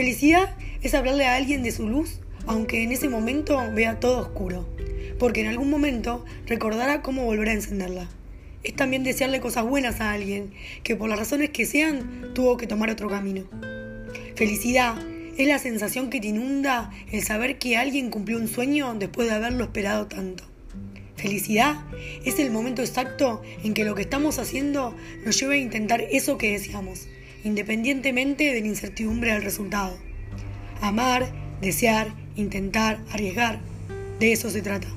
Felicidad es hablarle a alguien de su luz, aunque en ese momento vea todo oscuro, porque en algún momento recordará cómo volver a encenderla. Es también desearle cosas buenas a alguien que por las razones que sean tuvo que tomar otro camino. Felicidad es la sensación que te inunda el saber que alguien cumplió un sueño después de haberlo esperado tanto. Felicidad es el momento exacto en que lo que estamos haciendo nos lleva a intentar eso que deseamos, independientemente de la incertidumbre del resultado. Amar, desear, intentar, arriesgar, de eso se trata.